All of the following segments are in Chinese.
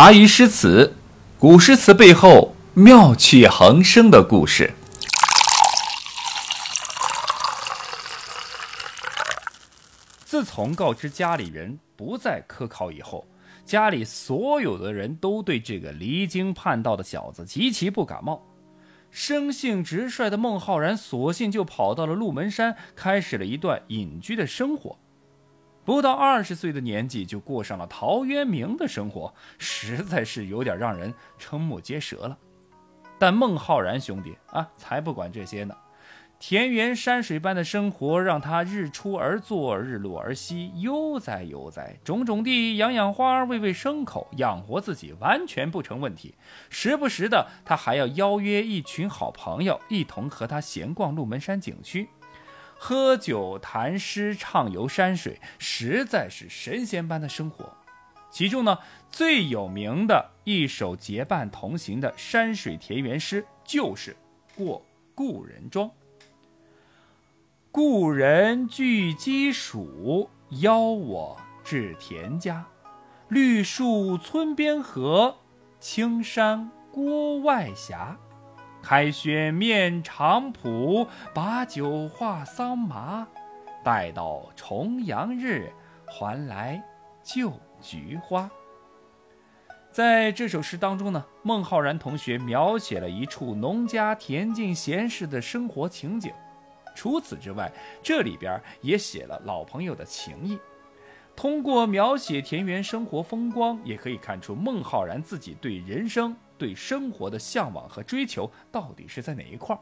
茶余诗词，古诗词背后妙趣横生的故事。自从告知家里人不再科考以后，家里所有的人都对这个离经叛道的小子极其不感冒。生性直率的孟浩然，索性就跑到了鹿门山，开始了一段隐居的生活。不到二十岁的年纪就过上了陶渊明的生活，实在是有点让人瞠目结舌了。但孟浩然兄弟啊，才不管这些呢。田园山水般的生活让他日出而作，日落而息，悠哉悠哉。种种地，养养花，喂喂牲口，养活自己完全不成问题。时不时的，他还要邀约一群好朋友，一同和他闲逛鹿门山景区。喝酒、谈诗、畅游山水，实在是神仙般的生活。其中呢，最有名的一首结伴同行的山水田园诗，就是《过故人庄》。故人具鸡黍，邀我至田家。绿树村边合，青山郭外斜。开轩面场圃，把酒话桑麻。待到重阳日，还来就菊花。在这首诗当中呢，孟浩然同学描写了一处农家恬静闲适的生活情景。除此之外，这里边也写了老朋友的情谊。通过描写田园生活风光，也可以看出孟浩然自己对人生。对生活的向往和追求到底是在哪一块儿？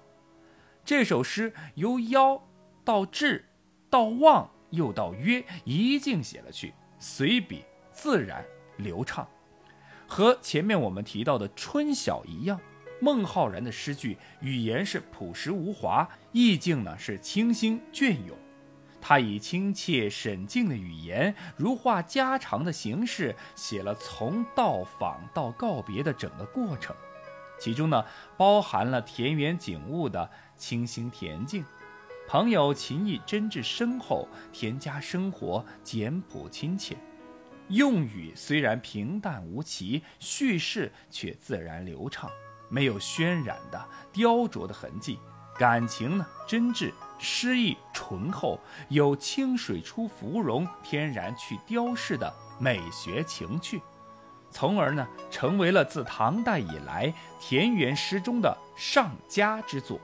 这首诗由邀到至，到望又到约，一径写了去，随笔自然流畅，和前面我们提到的《春晓》一样。孟浩然的诗句语言是朴实无华，意境呢是清新隽永。他以亲切沈静的语言，如画家常的形式，写了从到访到告别的整个过程，其中呢，包含了田园景物的清新恬静，朋友情谊真挚深厚，田家生活简朴亲切，用语虽然平淡无奇，叙事却自然流畅，没有渲染的雕琢的痕迹。感情呢，真挚，诗意醇厚，有清水出芙蓉，天然去雕饰的美学情趣，从而呢，成为了自唐代以来田园诗中的上佳之作。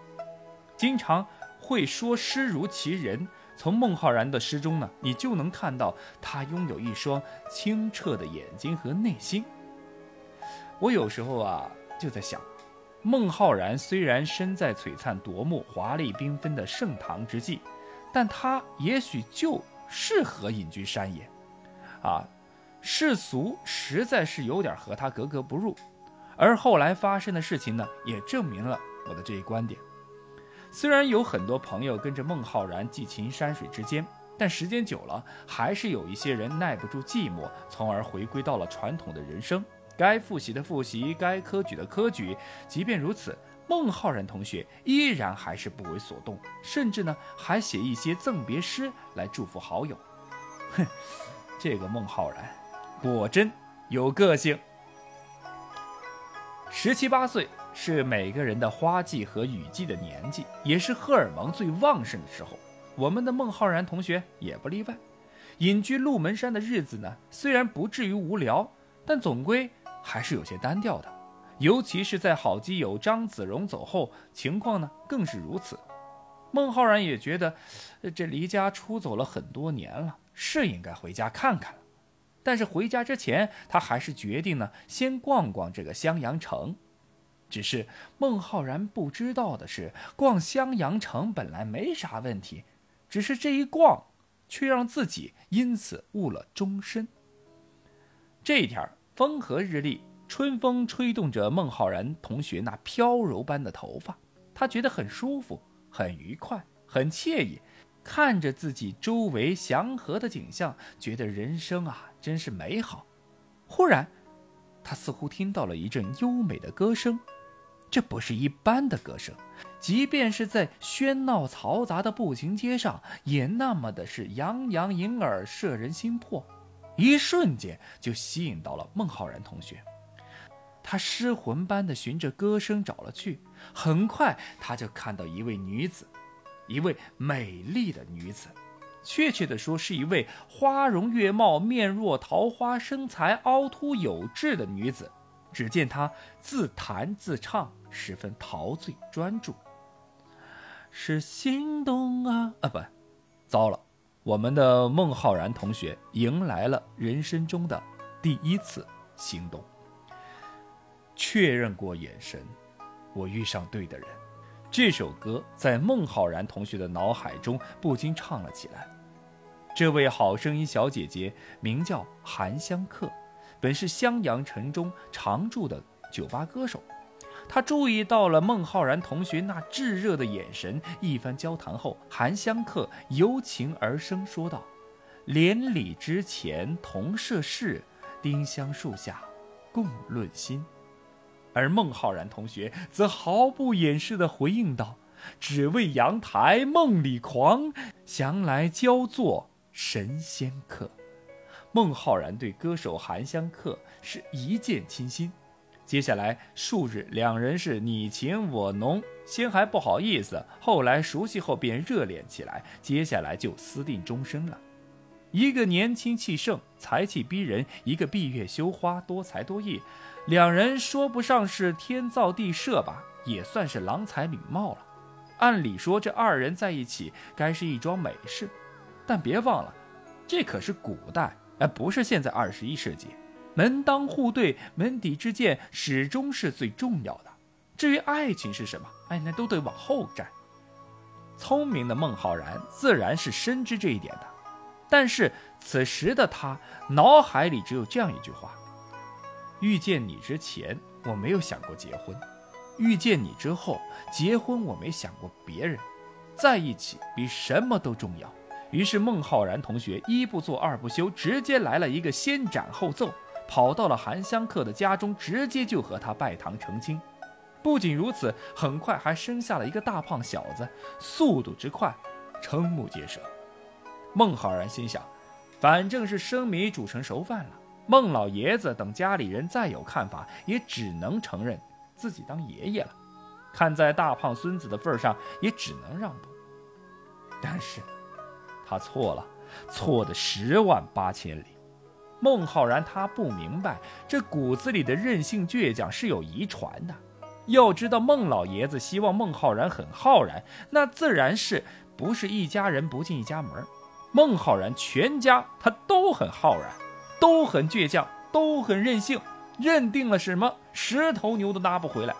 经常会说诗如其人，从孟浩然的诗中呢，你就能看到他拥有一双清澈的眼睛和内心。我有时候啊，就在想。孟浩然虽然身在璀璨夺目、华丽缤纷的盛唐之际，但他也许就适合隐居山野，啊，世俗实在是有点和他格格不入。而后来发生的事情呢，也证明了我的这一观点。虽然有很多朋友跟着孟浩然寄情山水之间，但时间久了，还是有一些人耐不住寂寞，从而回归到了传统的人生。该复习的复习，该科举的科举。即便如此，孟浩然同学依然还是不为所动，甚至呢还写一些赠别诗来祝福好友。哼，这个孟浩然果真有个性。十七八岁是每个人的花季和雨季的年纪，也是荷尔蒙最旺盛的时候。我们的孟浩然同学也不例外。隐居鹿门山的日子呢，虽然不至于无聊，但总归。还是有些单调的，尤其是在好基友张子荣走后，情况呢更是如此。孟浩然也觉得，这离家出走了很多年了，是应该回家看看了。但是回家之前，他还是决定呢，先逛逛这个襄阳城。只是孟浩然不知道的是，逛襄阳城本来没啥问题，只是这一逛，却让自己因此误了终身。这一天。风和日丽，春风吹动着孟浩然同学那飘柔般的头发，他觉得很舒服、很愉快、很惬意。看着自己周围祥和的景象，觉得人生啊真是美好。忽然，他似乎听到了一阵优美的歌声，这不是一般的歌声，即便是在喧闹嘈杂的步行街上，也那么的是洋洋盈耳，摄人心魄。一瞬间就吸引到了孟浩然同学，他失魂般的循着歌声找了去。很快，他就看到一位女子，一位美丽的女子，确切的说，是一位花容月貌、面若桃花、身材凹凸有致的女子。只见她自弹自唱，十分陶醉专注。是心动啊啊不，糟了！我们的孟浩然同学迎来了人生中的第一次心动。确认过眼神，我遇上对的人。这首歌在孟浩然同学的脑海中不禁唱了起来。这位好声音小姐姐名叫韩香客，本是襄阳城中常驻的酒吧歌手。他注意到了孟浩然同学那炙热的眼神，一番交谈后，韩香客由情而生说道：“连理之前同涉世，丁香树下共论心。”而孟浩然同学则毫不掩饰地回应道：“只为阳台梦里狂，想来焦作神仙客。”孟浩然对歌手韩香客是一见倾心。接下来数日，两人是你情我浓，先还不好意思，后来熟悉后便热恋起来，接下来就私定终身了。一个年轻气盛，才气逼人；一个闭月羞花，多才多艺。两人说不上是天造地设吧，也算是郎才女貌了。按理说，这二人在一起该是一桩美事，但别忘了，这可是古代，而不是现在二十一世纪。门当户对、门第之见始终是最重要的。至于爱情是什么，哎，那都得往后站。聪明的孟浩然自然是深知这一点的。但是此时的他脑海里只有这样一句话：遇见你之前，我没有想过结婚；遇见你之后，结婚我没想过别人。在一起比什么都重要。于是孟浩然同学一不做二不休，直接来了一个先斩后奏，跑到了韩香客的家中，直接就和他拜堂成亲。不仅如此，很快还生下了一个大胖小子，速度之快，瞠目结舌。孟浩然心想，反正是生米煮成熟饭了。孟老爷子等家里人再有看法，也只能承认自己当爷爷了。看在大胖孙子的份上，也只能让步。但是，他错了，错的十万八千里。孟浩然他不明白，这骨子里的任性倔强是有遗传的。要知道，孟老爷子希望孟浩然很浩然，那自然是不是一家人不进一家门。孟浩然全家他都很浩然，都很倔强，都很任性，认定了什么十头牛都拉不回来。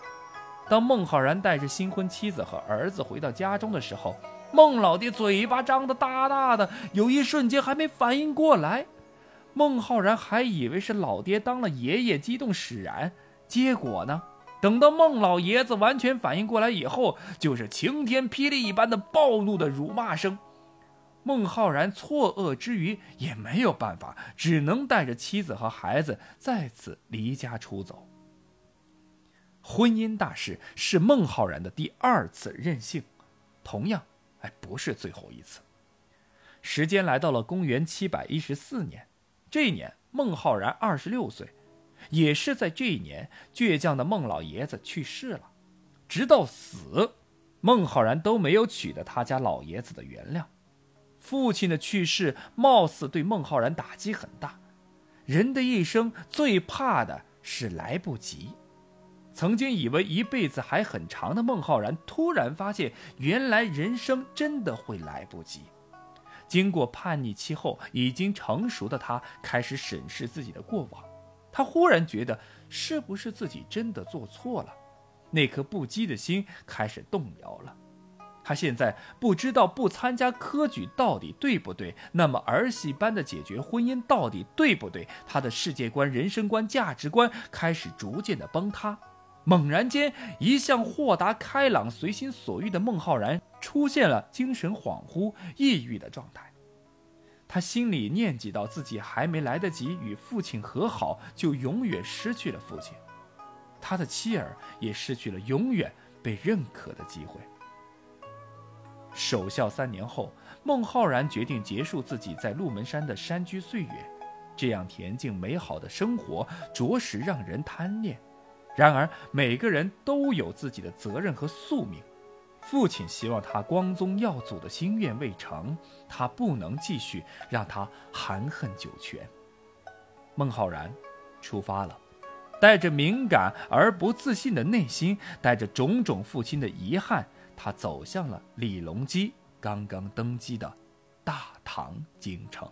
当孟浩然带着新婚妻子和儿子回到家中的时候，孟老爹嘴巴张得大大的，有一瞬间还没反应过来。孟浩然还以为是老爹当了爷爷，激动使然。结果呢，等到孟老爷子完全反应过来以后，就是晴天霹雳一般的暴怒的辱骂声。孟浩然错愕之余也没有办法，只能带着妻子和孩子再次离家出走。婚姻大事是孟浩然的第二次任性，同样，哎，不是最后一次。时间来到了公元七百一十四年，这一年孟浩然二十六岁，也是在这一年，倔强的孟老爷子去世了。直到死，孟浩然都没有取得他家老爷子的原谅。父亲的去世，貌似对孟浩然打击很大。人的一生最怕的是来不及。曾经以为一辈子还很长的孟浩然，突然发现，原来人生真的会来不及。经过叛逆期后，已经成熟的他开始审视自己的过往。他忽然觉得，是不是自己真的做错了？那颗不羁的心开始动摇了。他现在不知道不参加科举到底对不对，那么儿戏般的解决婚姻到底对不对？他的世界观、人生观、价值观开始逐渐的崩塌。猛然间，一向豁达开朗、随心所欲的孟浩然出现了精神恍惚、抑郁的状态。他心里念及到自己还没来得及与父亲和好，就永远失去了父亲，他的妻儿也失去了永远被认可的机会。守孝三年后，孟浩然决定结束自己在鹿门山的山居岁月。这样恬静美好的生活，着实让人贪恋。然而，每个人都有自己的责任和宿命。父亲希望他光宗耀祖的心愿未成，他不能继续让他含恨九泉。孟浩然出发了，带着敏感而不自信的内心，带着种种父亲的遗憾，他走向了李隆基刚刚登基的大唐京城。